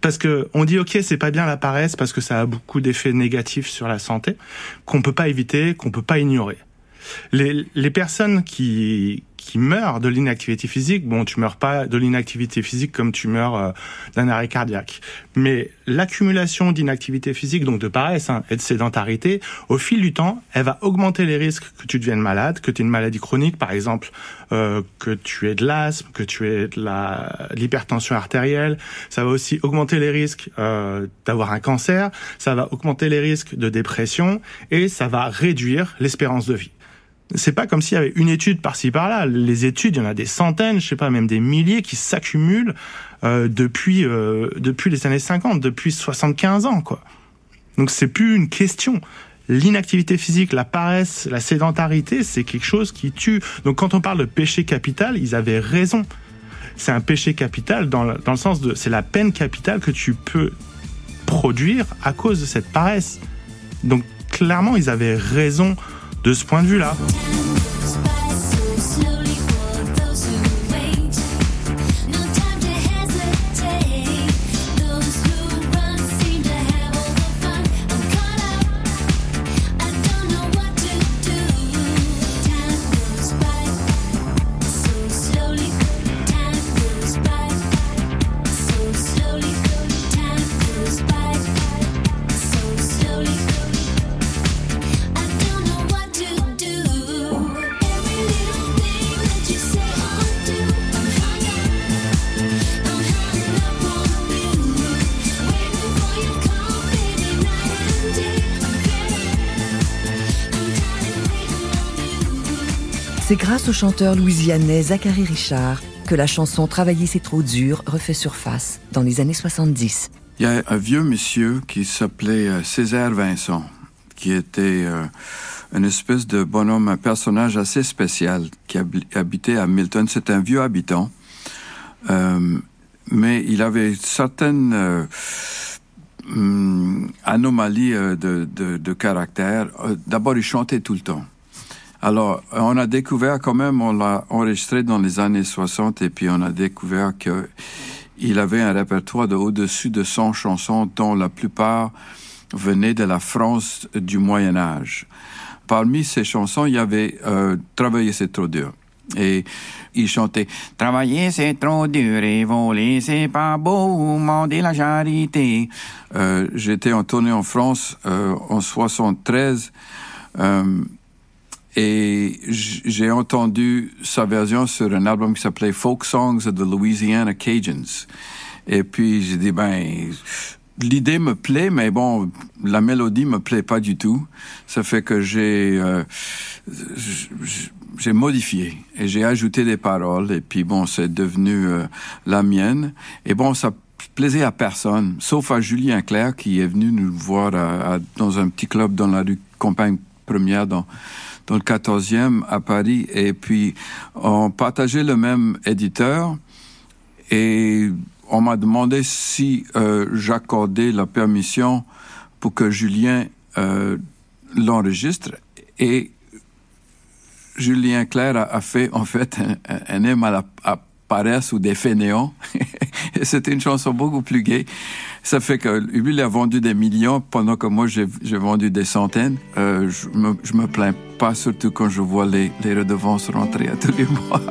Parce que on dit ok, c'est pas bien la paresse parce que ça a beaucoup d'effets négatifs sur la santé qu'on peut pas éviter, qu'on peut pas ignorer. Les, les personnes qui qui meurent de l'inactivité physique. Bon, tu meurs pas de l'inactivité physique comme tu meurs euh, d'un arrêt cardiaque. Mais l'accumulation d'inactivité physique, donc de paresse hein, et de sédentarité, au fil du temps, elle va augmenter les risques que tu deviennes malade, que tu aies une maladie chronique, par exemple, euh, que tu aies de l'asthme, que tu aies de l'hypertension artérielle. Ça va aussi augmenter les risques euh, d'avoir un cancer. Ça va augmenter les risques de dépression et ça va réduire l'espérance de vie. C'est pas comme s'il y avait une étude par-ci par-là. Les études, il y en a des centaines, je sais pas, même des milliers qui s'accumulent euh, depuis euh, depuis les années 50, depuis 75 ans, quoi. Donc c'est plus une question. L'inactivité physique, la paresse, la sédentarité, c'est quelque chose qui tue. Donc quand on parle de péché capital, ils avaient raison. C'est un péché capital dans le, dans le sens de c'est la peine capitale que tu peux produire à cause de cette paresse. Donc clairement, ils avaient raison de ce point de vue-là. C'est au chanteur louisianais Zachary Richard que la chanson Travailler c'est trop dur refait surface dans les années 70. Il y a un vieux monsieur qui s'appelait euh, Césaire Vincent, qui était euh, une espèce de bonhomme, un personnage assez spécial, qui habi- habitait à Milton. C'est un vieux habitant, Euh, mais il avait certaines hum, anomalies de, caractère. D'abord, il chantait tout le temps. Alors, on a découvert quand même, on l'a enregistré dans les années 60 et puis on a découvert que il avait un répertoire de au-dessus de 100 chansons dont la plupart venaient de la France du Moyen Âge. Parmi ces chansons, il y avait euh, Travailler c'est trop dur. Et il chantait Travailler c'est trop dur et voler c'est pas beau, demander la charité. Euh, J'étais en tournée en France euh, en 73. Euh, et j'ai entendu sa version sur un album qui s'appelait Folk Songs of the Louisiana Cajuns. Et puis j'ai dit, ben, l'idée me plaît, mais bon, la mélodie me plaît pas du tout. Ça fait que j'ai euh, j'ai modifié et j'ai ajouté des paroles. Et puis bon, c'est devenu euh, la mienne. Et bon, ça plaisait à personne, sauf à Julien Clerc qui est venu nous voir à- dans un petit club dans la rue Compagne Première dans dans le 14e à Paris. Et puis, on partageait le même éditeur. Et on m'a demandé si euh, j'accordais la permission pour que Julien euh, l'enregistre. Et Julien Clerc a, fait en fait un, un- à la à paresse ou des fainéants. [laughs] C'était une chanson beaucoup plus gaie. Ça fait que lui, il a vendu des millions pendant que moi, j'ai vendu des centaines. Euh, je, me, me plains pas, surtout quand je vois les, les redevances rentrer à tous les mois. [laughs]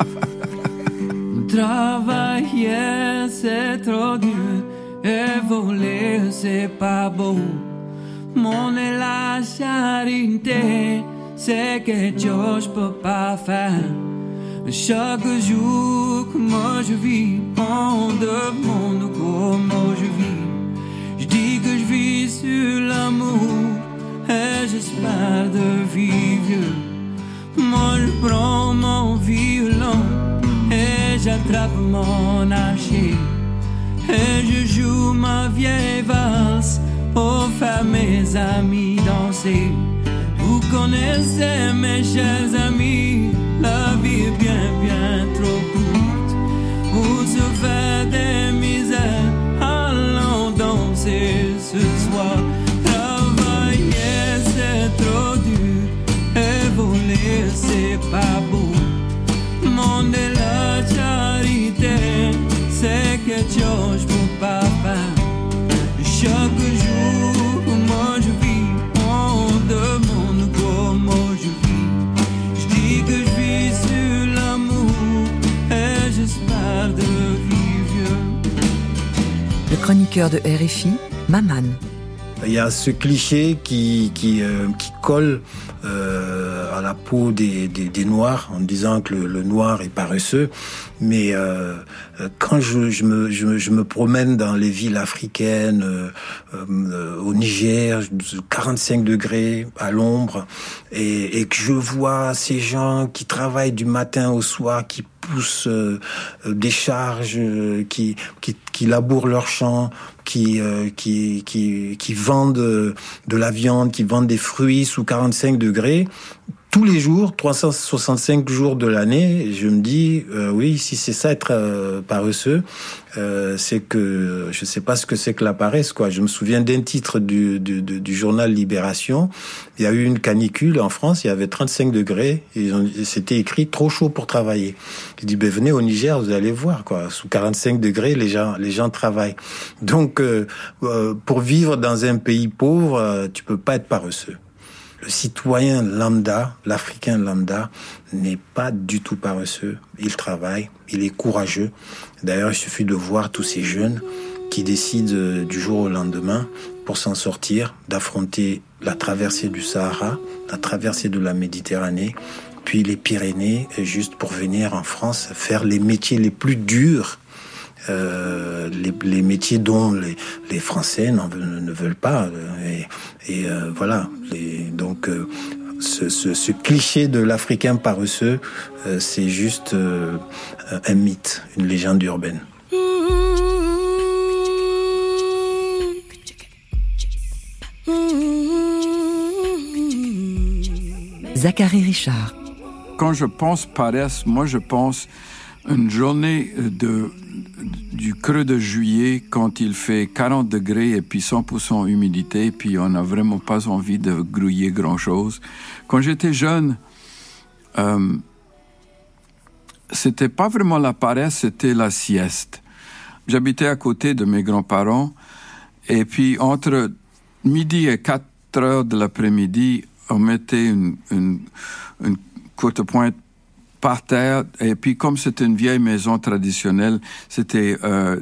Travailler c'est trop dur et voler c'est pas beau. Mon et la charité c'est que je peux pas faire. Chaque jour que moi je vis, on demande comment je vis. Je dis que je vis sur l'amour et j'espère de vivre. Moi je prends mon violon et j'attrape mon archer. Et je joue ma vieille valse pour faire mes amis danser. Vous connaissez mes chers amis, bien bien trop courte pour se faire des misères. Allons danser ce soir. Travailler c'est trop dur et voler c'est pas chroniqueur de RFI, Maman. Il y a ce cliché qui, qui, euh, qui colle euh, à la peau des, des, Noirs en disant que le, Noir est paresseux. Mais euh, quand je, je, me, je, me, promène dans les villes africaines, au Niger, 45 degrés à l'ombre, et, et que je vois ces gens qui travaillent du matin au soir, qui poussent euh, des charges, euh, qui, qui, qui labourent leurs champs, qui, euh, qui, qui, qui vendent euh, de la viande, qui vendent des fruits sous 45 degrés, tous les jours, 365 jours de l'année, je me dis, euh, oui, si c'est ça être euh, paresseux, euh, c'est que je sais pas ce que c'est que la paresse, quoi. Je me souviens d'un titre du, du, du, journal Libération. Il y a eu une canicule en France, il y avait 35 degrés, c'était écrit trop chaud pour travailler. Je dis, ben venez au Niger, vous allez voir, quoi. Sous 45 degrés, les gens, les gens travaillent. Donc, euh, euh, pour vivre dans un pays pauvre, euh, tu peux pas être paresseux. Le citoyen lambda, l'Africain lambda, n'est pas du tout paresseux. Il travaille, il est courageux. D'ailleurs, il suffit de voir tous ces jeunes qui décident euh, du jour au lendemain, pour s'en sortir, d'affronter la traversée du Sahara, la traversée de la Méditerranée, puis les Pyrénées, juste pour venir en France faire les métiers les plus durs euh, les, les métiers dont les, les Français ne veulent pas. Et, et euh, voilà. Donc, euh, ce, ce, ce cliché de l'Africain paresseux, euh, c'est juste euh, un mythe, une légende urbaine. Zachary Richard. Quand je pense paresse, moi je pense une journée du creux de juillet quand il fait 40 degrés et puis 100% humidité, puis on n'a vraiment pas envie de grouiller grand-chose. Quand j'étais jeune, euh, c'était pas vraiment la paresse, c'était la sieste. J'habitais à côté de mes grands-parents et puis entre midi et 4 heures de l'après-midi, on mettait une, une, une courte pointe par terre et puis comme c'était une vieille maison traditionnelle, c'était euh,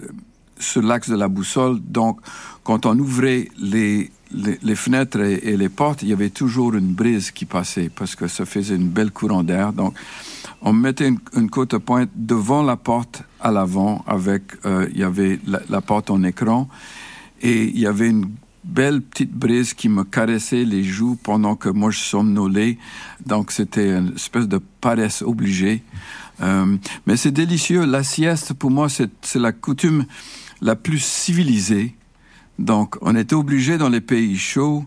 sur l'axe de la boussole. Donc quand on ouvrait les, les, fenêtres et, les portes, il y avait toujours une brise qui passait parce que ça faisait une belle courant d'air. Donc on mettait une, une courte pointe devant la porte à l'avant avec, euh, il y avait la, la porte en écran et il y avait une belle petite brise qui me caressait les joues pendant que moi je somnolais. Donc c'était une espèce de paresse obligée. Euh, mais c'est délicieux. La sieste, pour moi, c'est la coutume la plus civilisée. Donc on était obligé dans les pays chauds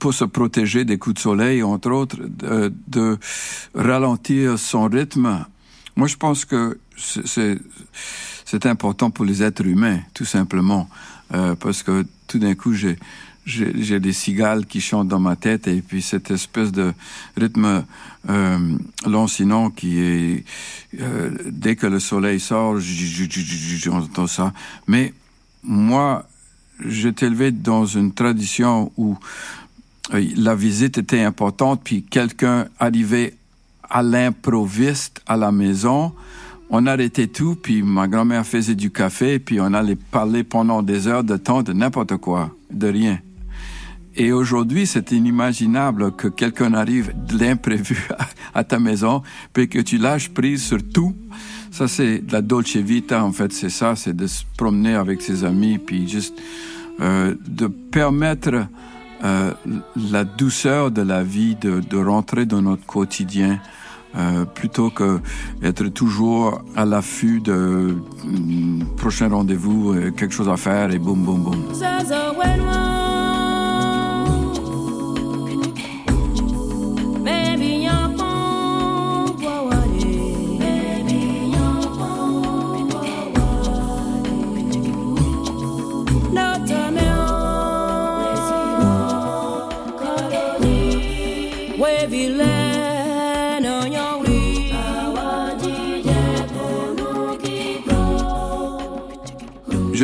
pour se protéger des coups de soleil, entre autres, de, ralentir son rythme. Moi, je pense que c'est important pour les êtres humains, tout simplement, euh, parce que tout d'un coup, j'ai j'ai des cigales qui chantent dans ma tête et puis cette espèce de rythme euh, lancinant qui est euh, dès que le soleil sort, j'entends ça. Mais moi, j'étais élevé dans une tradition où euh, la visite était importante, puis quelqu'un arrivait à l'improviste à la maison. On arrêtait tout, puis ma grand-mère faisait du café, puis on allait parler pendant des heures de temps de n'importe quoi, de rien. Et aujourd'hui, c'est inimaginable que quelqu'un arrive de l'imprévu [laughs] à, ta maison, puis que tu lâches prise sur tout. Ça, c'est la dolce vita, en fait, c'est ça, c'est de se promener avec ses amis, puis juste euh, de permettre euh, la douceur de la vie, de, de rentrer dans notre quotidien, euh, plutôt que être toujours à l'affût de mm, prochain rendez-vous, euh, quelque chose à faire et boum, boum, boum.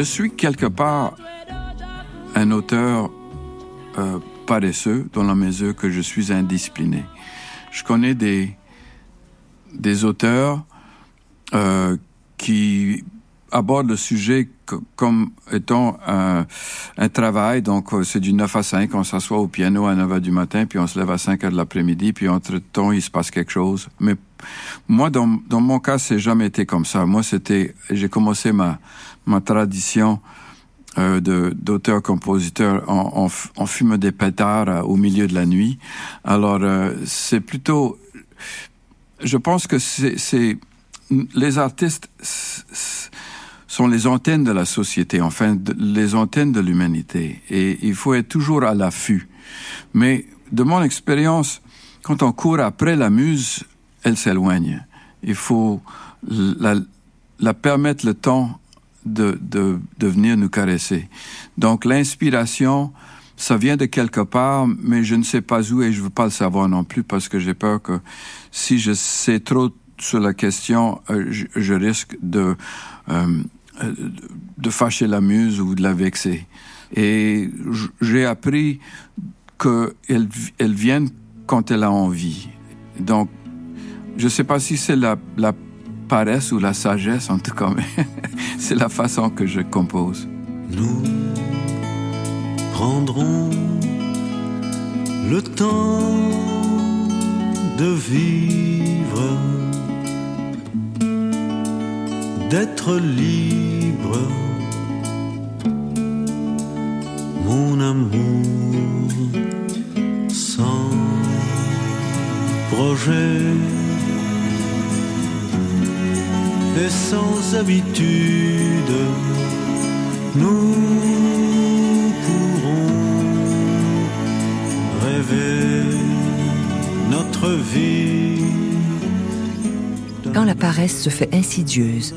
Suis quelque part un auteur euh, paresseux dans la mesure que je suis indiscipliné. Je connais des, des auteurs euh, qui aborde le sujet co- comme étant un, un travail. Donc, euh, c'est du 9 à 5. On s'assoit au piano à 9 heures du matin, puis on se lève à 5 heures de l'après-midi, puis entre-temps, il se passe quelque chose. Mais moi, dans, dans mon cas, c'est jamais été comme ça. Moi, c'était, j'ai commencé ma, ma tradition euh, de d'auteur-compositeur en, en, en fumant des pétards euh, au milieu de la nuit. Alors, euh, c'est plutôt... Je pense que c'est... Les artistes sont les antennes de la société, enfin, les antennes de l'humanité. Et il faut être toujours à l'affût. Mais de mon expérience, quand on court après la muse, elle s'éloigne. Il faut la, la permettre le temps de, de, de venir nous caresser. Donc l'inspiration, ça vient de quelque part, mais je ne sais pas où et je veux pas le savoir non plus parce que j'ai peur que si je sais trop sur la question, euh, je, je risque de, euh, de fâcher la muse ou de la vexer. Et j'ai appris qu'elle elle vienne quand elle a envie. Donc, je ne sais pas si c'est la, la paresse ou la sagesse, en tout cas, mais [laughs] c'est la façon que je compose. Nous prendrons le temps de vivre, d'être libre, mon amour, sans projet et sans habitude. Nous pourrons rêver notre vie. Quand la paresse se fait insidieuse,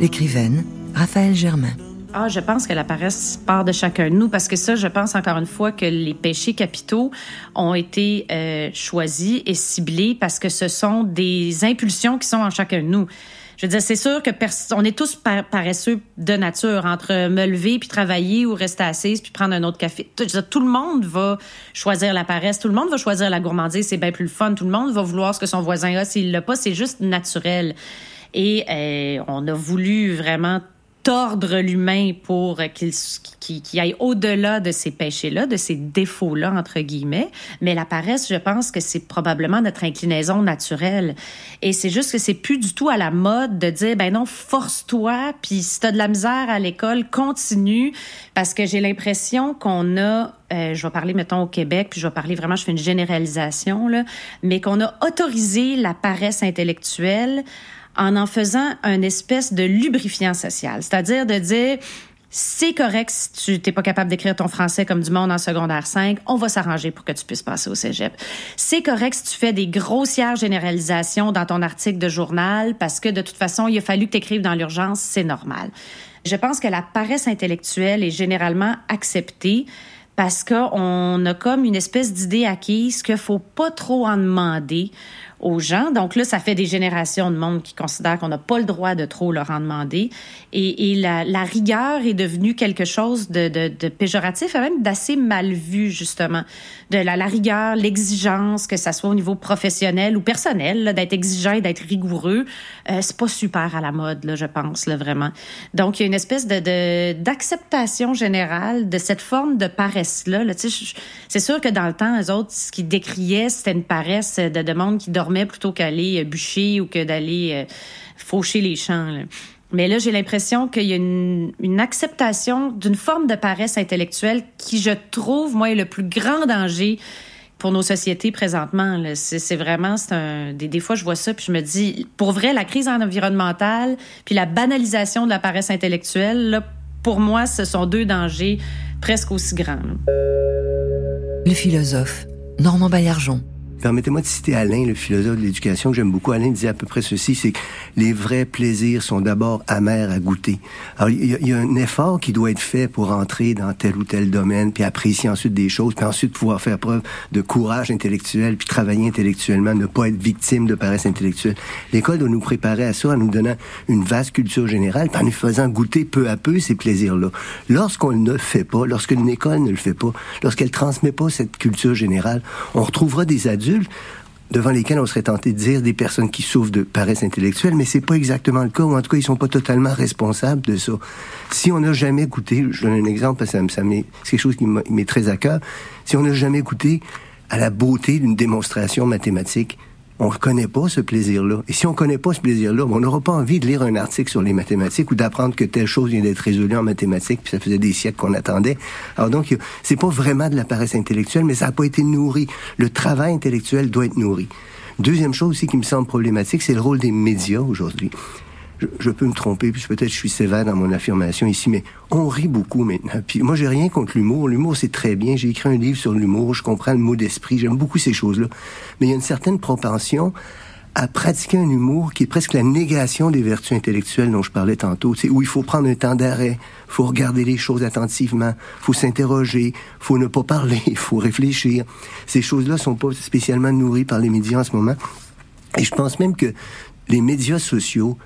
l'écrivaine Raphaël Germain. Ah, je pense que la paresse part de chacun de nous parce que ça, je pense encore une fois que les péchés capitaux ont été euh, choisis et ciblés parce que ce sont des impulsions qui sont en chacun de nous. Je veux dire, c'est sûr que on est tous par- paresseux de nature entre me lever puis travailler ou rester assise puis prendre un autre café. Tout, je veux dire, tout le monde va choisir la paresse, tout le monde va choisir la gourmandise, c'est bien plus le fun. Tout le monde va vouloir ce que son voisin a s'il l'a pas, c'est juste naturel. Et euh, on a voulu vraiment tordre l'humain pour qu'il qu'il- qu'il aille au-delà de ces péchés-là, de ces défauts-là, entre guillemets. Mais la paresse, je pense que c'est probablement notre inclinaison naturelle. Et c'est juste que c'est plus du tout à la mode de dire, ben non, force-toi, puis si t'as de la misère à l'école, continue, parce que j'ai l'impression qu'on a euh, je vais parler, mettons, au Québec, puis je vais parler vraiment, je fais une généralisation, là, mais qu'on a autorisé la paresse intellectuelle en en faisant un espèce de lubrifiant social. C'est-à-dire de dire, c'est correct si tu t'es pas capable d'écrire ton français comme du monde en secondaire 5, on va s'arranger pour que tu puisses passer au cégep. C'est correct si tu fais des grossières généralisations dans ton article de journal parce que de toute façon, il a fallu que tu écrives dans l'urgence, c'est normal. Je pense que la paresse intellectuelle est généralement acceptée parce qu'on a comme une espèce d'idée acquise qu'il faut pas trop en demander Donc là, ça fait des générations de monde qui considèrent qu'on n'a pas le droit de trop leur en demander. Et, et la, la rigueur est devenue quelque chose de, de, de péjoratif et même d'assez mal vu, justement. De la, la rigueur, l'exigence, que ça soit au niveau professionnel ou personnel, d'être exigeant et d'être rigoureux, euh, c'est pas super à la mode, là, je pense, là, vraiment. Donc, il y a une espèce d'acceptation générale de cette forme de paresse-là. Là. C'est sûr que dans le temps, les autres, ce qu'ils décriaient, c'était une paresse de, de monde qui dormait plutôt qu'aller euh, bûcher ou que d'aller euh, faucher les champs. Mais là, j'ai l'impression qu'il y a une, acceptation d'une forme de paresse intellectuelle qui, je trouve, moi, est le plus grand danger pour nos sociétés présentement. C'est vraiment, c'est un, des, des fois, je vois ça, puis je me dis, pour vrai, la crise environnementale, puis la banalisation de la paresse intellectuelle, là, pour moi, ce sont deux dangers presque aussi grands. Le philosophe Normand Baillargeon. Permettez-moi de citer Alain, le philosophe de l'éducation que j'aime beaucoup. Alain disait à peu près ceci, c'est que les vrais plaisirs sont d'abord amers à goûter. Alors, il y, a- un effort qui doit être fait pour entrer dans tel ou tel domaine, puis apprécier ensuite des choses, puis ensuite pouvoir faire preuve de courage intellectuel, puis travailler intellectuellement, ne pas être victime de paresse intellectuelle. L'école doit nous préparer à ça en nous donnant une vaste culture générale, puis en nous faisant goûter peu à peu ces plaisirs-là. Lorsqu'on ne le fait pas, lorsque une école ne le fait pas, lorsqu'elle transmet pas cette culture générale, on retrouvera des adultes devant lesquels on serait tenté de dire des personnes qui souffrent de paresse intellectuelle, mais c'est pas exactement le cas, ou en tout cas, ils sont pas totalement responsables de ça. Si on n'a jamais goûté, je donne un exemple parce que ça, c'est quelque chose qui m'est très à cœur, si on n'a jamais goûté à la beauté d'une démonstration mathématique, on ne connaît pas ce plaisir-là. Et si on ne connaît pas ce plaisir-là, ben, on n'aura pas envie de lire un article sur les mathématiques ou d'apprendre que telle chose vient d'être résolue en mathématiques, puis ça faisait des siècles qu'on attendait. Alors donc, c'est pas vraiment de la paresse intellectuelle, mais ça n'a pas été nourri. Le travail intellectuel doit être nourri. Deuxième chose aussi qui me semble problématique, c'est le rôle des médias aujourd'hui. Je, peux me tromper, puis peut-être je suis sévère dans mon affirmation ici, mais on rit beaucoup maintenant. Puis moi, j'ai rien contre l'humour. L'humour, c'est très bien. J'ai écrit un livre sur l'humour. Je comprends le mot d'esprit. J'aime beaucoup ces choses-là. Mais il y a une certaine propension à pratiquer un humour qui est presque la négation des vertus intellectuelles dont je parlais tantôt, sais, où il faut prendre un temps d'arrêt, faut regarder les choses attentivement, faut s'interroger, faut ne pas parler, [laughs] faut réfléchir. Ces choses-là sont pas spécialement nourries par les médias en ce moment. Et je pense même que les médias sociaux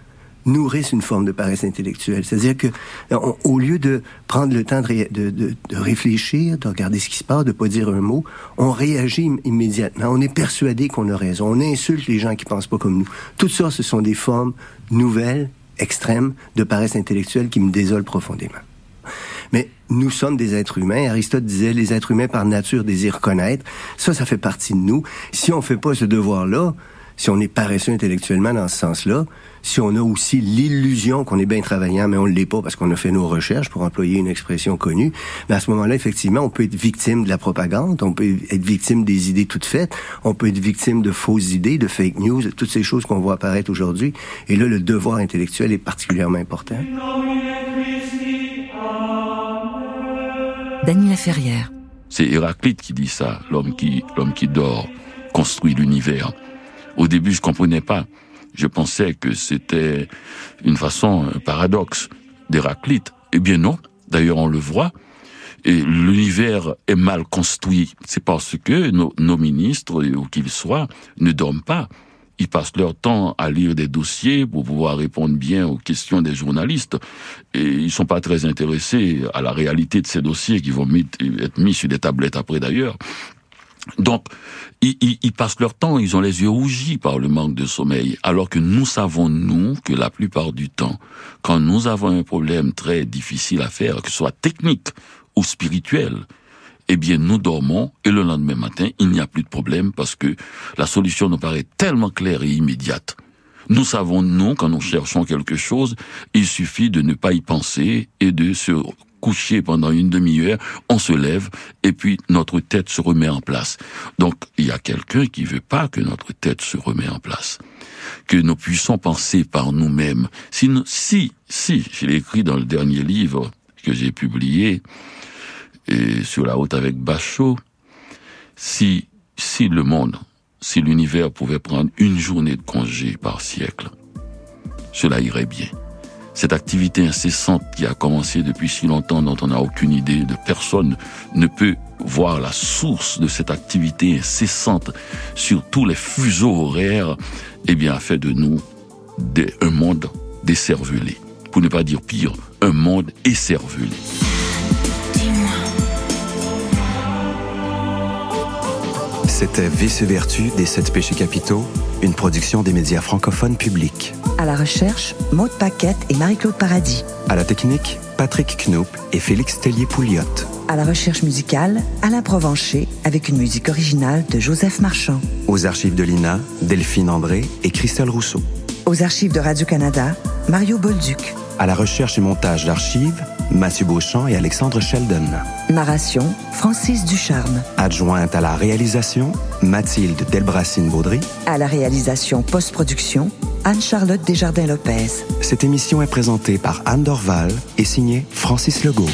nourrissent une forme de paresse intellectuelle. C'est-à-dire que, on- au lieu de prendre le temps de, de, de- de réfléchir, de regarder ce qui se passe, de pas dire un mot, on réagit im- immédiatement. On est persuadé qu'on a raison. On insulte les gens qui pensent pas comme nous. Tout ça, ce sont des formes nouvelles, extrêmes, de paresse intellectuelle qui me désolent profondément. Mais nous sommes des êtres humains. Aristote disait les êtres humains par nature désirent connaître. Ça, ça fait partie de nous. Si on fait pas ce devoir-là, si on est paresseux intellectuellement dans ce sens-là, si on a aussi l'illusion qu'on est bien travaillant, mais on ne l'est pas parce qu'on a fait nos recherches, pour employer une expression connue, mais à ce moment-là, effectivement, on peut être victime de la propagande, on peut être victime des idées toutes faites, on peut être victime de fausses idées, de fake news, de toutes ces choses qu'on voit apparaître aujourd'hui. Et là, le devoir intellectuel est particulièrement important. Daniela Ferrière. C'est Héraclite qui dit ça, l'homme qui, l'homme qui dort construit l'univers. Au début, je comprenais pas. Je pensais que c'était une façon, un paradoxe d'Héraclite. Eh bien non. D'ailleurs, on le voit. Et l'univers est mal construit. C'est parce que nos, nos ministres, où qu'ils soient, ne dorment pas. Ils passent leur temps à lire des dossiers pour pouvoir répondre bien aux questions des journalistes. Et ils sont pas très intéressés à la réalité de ces dossiers qui vont être mis sur des tablettes après d'ailleurs. Donc, ils, ils- ils passent leur temps, ils ont les yeux rougis par le manque de sommeil, alors que nous savons, nous, que la plupart du temps, quand nous avons un problème très difficile à faire, que ce soit technique ou spirituel, eh bien, nous dormons et le lendemain matin, il n'y a plus de problème parce que la solution nous paraît tellement claire et immédiate. Nous savons, nous, quand nous cherchons quelque chose, il suffit de ne pas y penser et de se coucher pendant une demi-heure, on se lève et puis notre tête se remet en place. Donc, il y a quelqu'un qui veut pas que notre tête se remet en place. Que nous puissions penser par nous-mêmes. Si, si, si, je l'ai écrit dans le dernier livre que j'ai publié, et sur la route avec Bachot, si, si le monde, si l'univers pouvait prendre une journée de congé par siècle, cela irait bien. Cette activité incessante qui a commencé depuis si longtemps dont on n'a aucune idée, de personne ne peut voir la source de cette activité incessante sur tous les fuseaux horaires, eh bien, a fait de nous un monde décervelé. Pour ne pas dire pire, un monde écervelé. C'était Vice et Vertu des sept péchés capitaux, une production des médias francophones publics. À la recherche, Maude Paquette et Marie-Claude Paradis. À la technique, Patrick Knoop et Félix Tellier-Pouliot. À la recherche musicale, Alain Provencher avec une musique originale de Joseph Marchand. Aux archives de l'INA, Delphine André et Christelle Rousseau. Aux archives de Radio-Canada, Mario Bolduc. À la recherche et montage d'archives, Mathieu Beauchamp et Alexandre Sheldon. Narration, Francis Ducharme. Adjointe à la réalisation, Mathilde Delbracine-Baudry. À la réalisation post-production, Anne-Charlotte Desjardins-Lopez. Cette émission est présentée par Anne Dorval et signée Francis Legault.